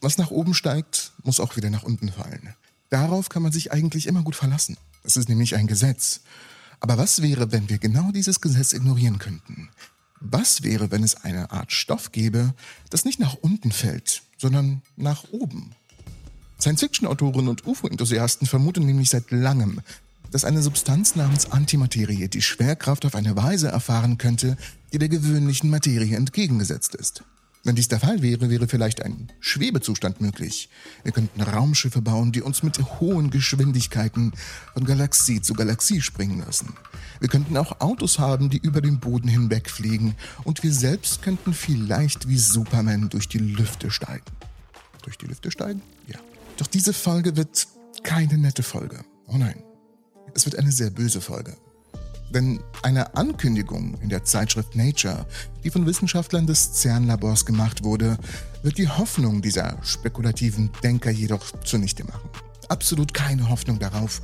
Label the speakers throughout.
Speaker 1: Was nach oben steigt, muss auch wieder nach unten fallen. Darauf kann man sich eigentlich immer gut verlassen. Das ist nämlich ein Gesetz. Aber was wäre, wenn wir genau dieses Gesetz ignorieren könnten? Was wäre, wenn es eine Art Stoff gäbe, das nicht nach unten fällt, sondern nach oben? Science-Fiction-Autoren und UFO-Enthusiasten vermuten nämlich seit langem, dass eine Substanz namens Antimaterie die Schwerkraft auf eine Weise erfahren könnte, die der gewöhnlichen Materie entgegengesetzt ist. Wenn dies der Fall wäre, wäre vielleicht ein Schwebezustand möglich. Wir könnten Raumschiffe bauen, die uns mit hohen Geschwindigkeiten von Galaxie zu Galaxie springen lassen. Wir könnten auch Autos haben, die über den Boden hinwegfliegen und wir selbst könnten vielleicht wie Superman durch die Lüfte steigen. Durch die Lüfte steigen? Ja. Doch diese Folge wird keine nette Folge. Oh nein. Es wird eine sehr böse Folge. Denn eine Ankündigung in der Zeitschrift Nature, die von Wissenschaftlern des CERN-Labors gemacht wurde, wird die Hoffnung dieser spekulativen Denker jedoch zunichte machen. Absolut keine Hoffnung darauf.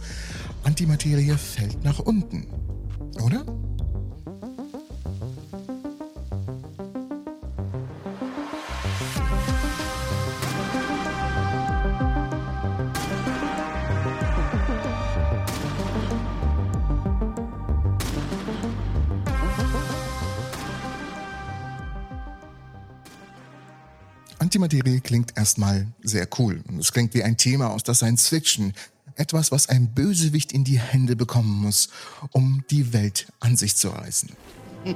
Speaker 1: Antimaterie fällt nach unten. Oder? Antimaterie klingt erstmal sehr cool und es klingt wie ein Thema aus der Science Fiction. Etwas, was ein Bösewicht in die Hände bekommen muss, um die Welt an sich zu reißen.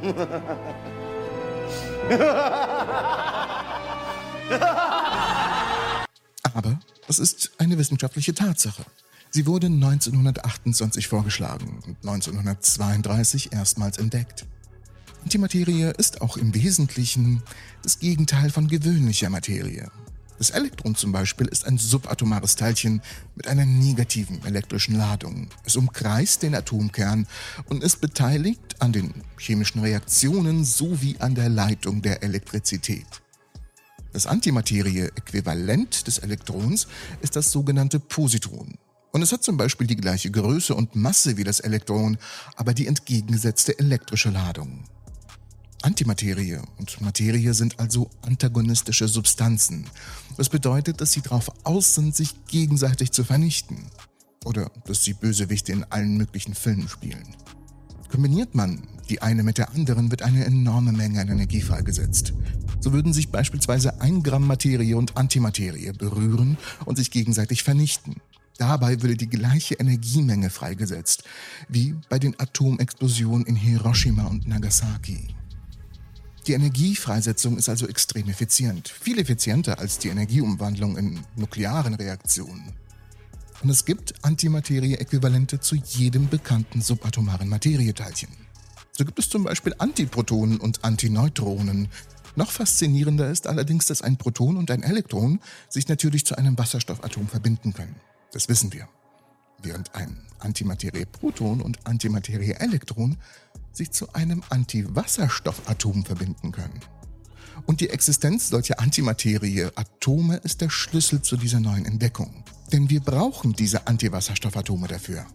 Speaker 1: Aber es ist eine wissenschaftliche Tatsache. Sie wurde 1928 vorgeschlagen und 1932 erstmals entdeckt. Antimaterie ist auch im Wesentlichen das Gegenteil von gewöhnlicher Materie. Das Elektron zum Beispiel ist ein subatomares Teilchen mit einer negativen elektrischen Ladung. Es umkreist den Atomkern und ist beteiligt an den chemischen Reaktionen sowie an der Leitung der Elektrizität. Das Antimaterie-Äquivalent des Elektrons ist das sogenannte Positron. Und es hat zum Beispiel die gleiche Größe und Masse wie das Elektron, aber die entgegengesetzte elektrische Ladung. Antimaterie und Materie sind also antagonistische Substanzen. Das bedeutet, dass sie darauf aus sind, sich gegenseitig zu vernichten. Oder dass sie Bösewichte in allen möglichen Filmen spielen. Kombiniert man die eine mit der anderen, wird eine enorme Menge an Energie freigesetzt. So würden sich beispielsweise ein Gramm Materie und Antimaterie berühren und sich gegenseitig vernichten. Dabei würde die gleiche Energiemenge freigesetzt, wie bei den Atomexplosionen in Hiroshima und Nagasaki. Die Energiefreisetzung ist also extrem effizient, viel effizienter als die Energieumwandlung in nuklearen Reaktionen. Und es gibt Antimaterie-Äquivalente zu jedem bekannten subatomaren Materieteilchen. So gibt es zum Beispiel Antiprotonen und Antineutronen. Noch faszinierender ist allerdings, dass ein Proton und ein Elektron sich natürlich zu einem Wasserstoffatom verbinden können. Das wissen wir. Während ein Antimaterie-Proton und Antimaterie-Elektron sich zu einem Antiwasserstoffatom verbinden können. Und die Existenz solcher Antimaterie-Atome ist der Schlüssel zu dieser neuen Entdeckung. Denn wir brauchen diese Antiwasserstoffatome dafür.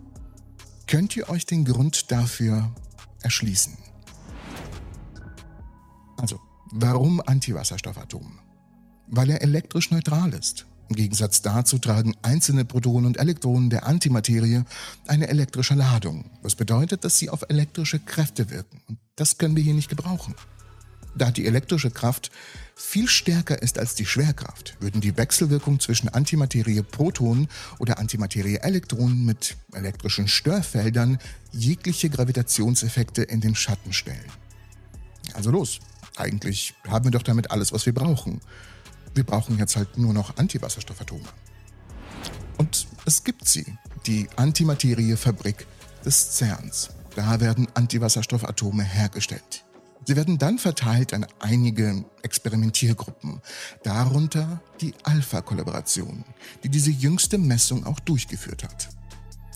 Speaker 1: Könnt ihr euch den Grund dafür erschließen? Also, warum Antiwasserstoffatom? Weil er elektrisch neutral ist. Im Gegensatz dazu tragen einzelne Protonen und Elektronen der Antimaterie eine elektrische Ladung, was bedeutet, dass sie auf elektrische Kräfte wirken. Und das können wir hier nicht gebrauchen. Da die elektrische Kraft viel stärker ist als die Schwerkraft, würden die Wechselwirkung zwischen Antimaterie-Protonen oder Antimaterie-Elektronen mit elektrischen Störfeldern jegliche Gravitationseffekte in den Schatten stellen. Also los, eigentlich haben wir doch damit alles, was wir brauchen. Wir brauchen jetzt halt nur noch Antiwasserstoffatome. Und es gibt sie, die Antimateriefabrik des CERNs. Da werden Antiwasserstoffatome hergestellt. Sie werden dann verteilt an einige Experimentiergruppen, darunter die Alpha-Kollaboration, die diese jüngste Messung auch durchgeführt hat.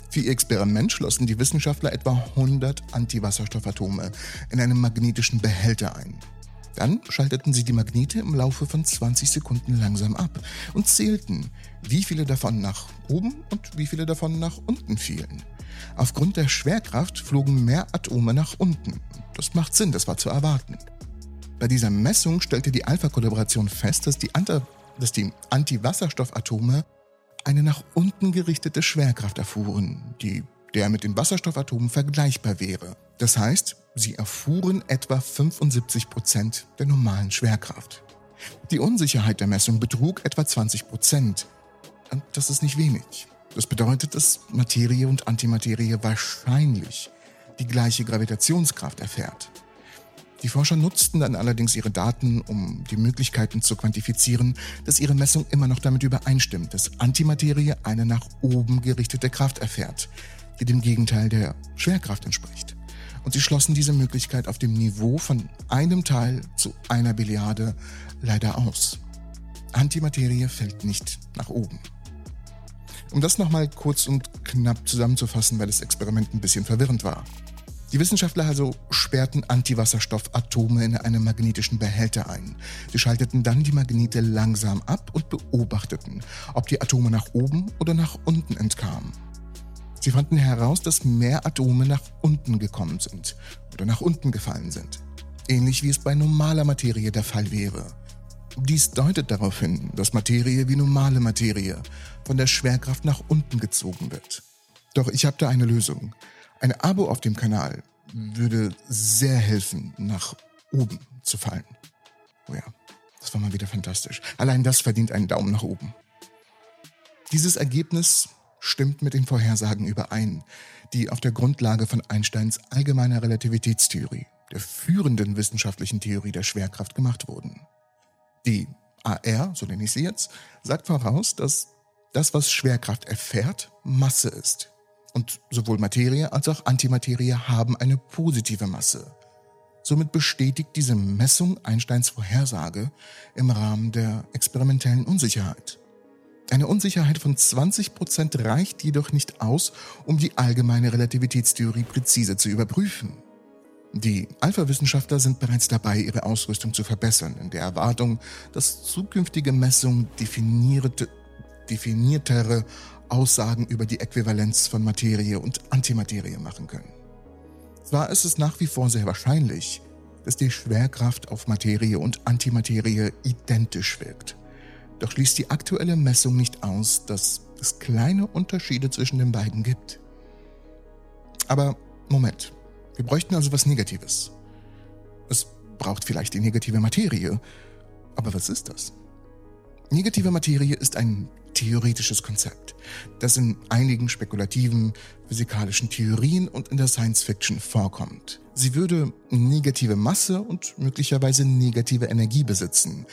Speaker 1: Für ihr Experiment schlossen die Wissenschaftler etwa 100 Antiwasserstoffatome in einem magnetischen Behälter ein. Dann schalteten sie die Magnete im Laufe von 20 Sekunden langsam ab und zählten, wie viele davon nach oben und wie viele davon nach unten fielen. Aufgrund der Schwerkraft flogen mehr Atome nach unten. Das macht Sinn, das war zu erwarten. Bei dieser Messung stellte die Alpha-Kollaboration fest, dass die, die Antiwasserstoffatome eine nach unten gerichtete Schwerkraft erfuhren, die der mit den Wasserstoffatomen vergleichbar wäre. Das heißt, sie erfuhren etwa 75 Prozent der normalen Schwerkraft. Die Unsicherheit der Messung betrug etwa 20 Prozent. Und das ist nicht wenig. Das bedeutet, dass Materie und Antimaterie wahrscheinlich die gleiche Gravitationskraft erfährt. Die Forscher nutzten dann allerdings ihre Daten, um die Möglichkeiten zu quantifizieren, dass ihre Messung immer noch damit übereinstimmt, dass Antimaterie eine nach oben gerichtete Kraft erfährt, die dem Gegenteil der Schwerkraft entspricht. Und sie schlossen diese Möglichkeit auf dem Niveau von einem Teil zu einer Billiarde leider aus. Antimaterie fällt nicht nach oben. Um das nochmal kurz und knapp zusammenzufassen, weil das Experiment ein bisschen verwirrend war. Die Wissenschaftler also sperrten Antiwasserstoffatome in einem magnetischen Behälter ein. Sie schalteten dann die Magnete langsam ab und beobachteten, ob die Atome nach oben oder nach unten entkamen. Sie fanden heraus, dass mehr Atome nach unten gekommen sind oder nach unten gefallen sind. Ähnlich wie es bei normaler Materie der Fall wäre. Dies deutet darauf hin, dass Materie wie normale Materie von der Schwerkraft nach unten gezogen wird. Doch ich habe da eine Lösung. Ein Abo auf dem Kanal würde sehr helfen, nach oben zu fallen. Oh ja, das war mal wieder fantastisch. Allein das verdient einen Daumen nach oben. Dieses Ergebnis stimmt mit den Vorhersagen überein, die auf der Grundlage von Einsteins allgemeiner Relativitätstheorie, der führenden wissenschaftlichen Theorie der Schwerkraft, gemacht wurden. Die AR, so nenne ich sie jetzt, sagt voraus, dass das, was Schwerkraft erfährt, Masse ist. Und sowohl Materie als auch Antimaterie haben eine positive Masse. Somit bestätigt diese Messung Einsteins Vorhersage im Rahmen der experimentellen Unsicherheit. Eine Unsicherheit von 20% reicht jedoch nicht aus, um die allgemeine Relativitätstheorie präzise zu überprüfen. Die Alpha-Wissenschaftler sind bereits dabei, ihre Ausrüstung zu verbessern, in der Erwartung, dass zukünftige Messungen definierte, definiertere Aussagen über die Äquivalenz von Materie und Antimaterie machen können. Zwar ist es nach wie vor sehr wahrscheinlich, dass die Schwerkraft auf Materie und Antimaterie identisch wirkt. Doch schließt die aktuelle Messung nicht aus, dass es kleine Unterschiede zwischen den beiden gibt. Aber Moment, wir bräuchten also was Negatives. Es braucht vielleicht die negative Materie. Aber was ist das? Negative Materie ist ein theoretisches Konzept, das in einigen spekulativen physikalischen Theorien und in der Science Fiction vorkommt. Sie würde negative Masse und möglicherweise negative Energie besitzen.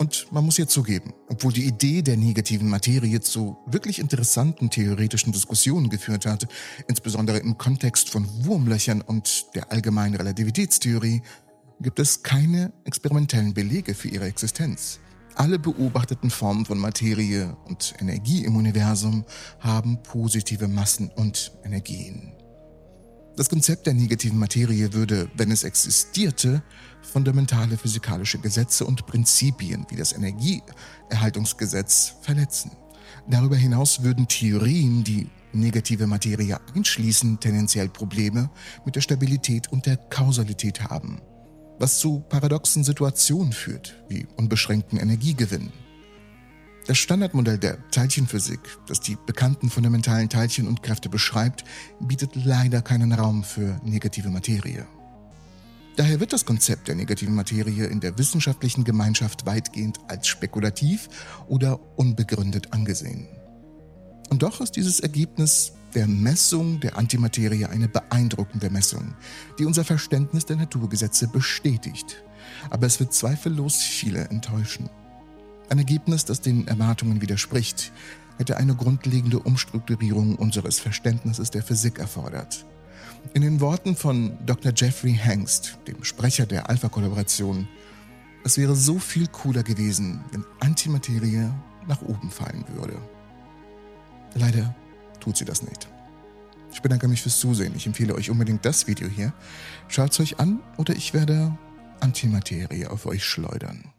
Speaker 1: Und man muss ja zugeben, obwohl die Idee der negativen Materie zu wirklich interessanten theoretischen Diskussionen geführt hat, insbesondere im Kontext von Wurmlöchern und der allgemeinen Relativitätstheorie, gibt es keine experimentellen Belege für ihre Existenz. Alle beobachteten Formen von Materie und Energie im Universum haben positive Massen und Energien. Das Konzept der negativen Materie würde, wenn es existierte, fundamentale physikalische Gesetze und Prinzipien wie das Energieerhaltungsgesetz verletzen. Darüber hinaus würden Theorien, die negative Materie einschließen, tendenziell Probleme mit der Stabilität und der Kausalität haben was zu paradoxen Situationen führt, wie unbeschränkten Energiegewinn. Das Standardmodell der Teilchenphysik, das die bekannten fundamentalen Teilchen und Kräfte beschreibt, bietet leider keinen Raum für negative Materie. Daher wird das Konzept der negativen Materie in der wissenschaftlichen Gemeinschaft weitgehend als spekulativ oder unbegründet angesehen. Und doch ist dieses Ergebnis der Messung der Antimaterie eine beeindruckende Messung, die unser Verständnis der Naturgesetze bestätigt. Aber es wird zweifellos viele enttäuschen. Ein Ergebnis, das den Erwartungen widerspricht, hätte eine grundlegende Umstrukturierung unseres Verständnisses der Physik erfordert. In den Worten von Dr. Jeffrey Hengst, dem Sprecher der Alpha-Kollaboration, es wäre so viel cooler gewesen, wenn Antimaterie nach oben fallen würde. Leider tut sie das nicht. Ich bedanke mich fürs Zusehen. Ich empfehle euch unbedingt das Video hier. Schaut es euch an oder ich werde Antimaterie auf euch schleudern.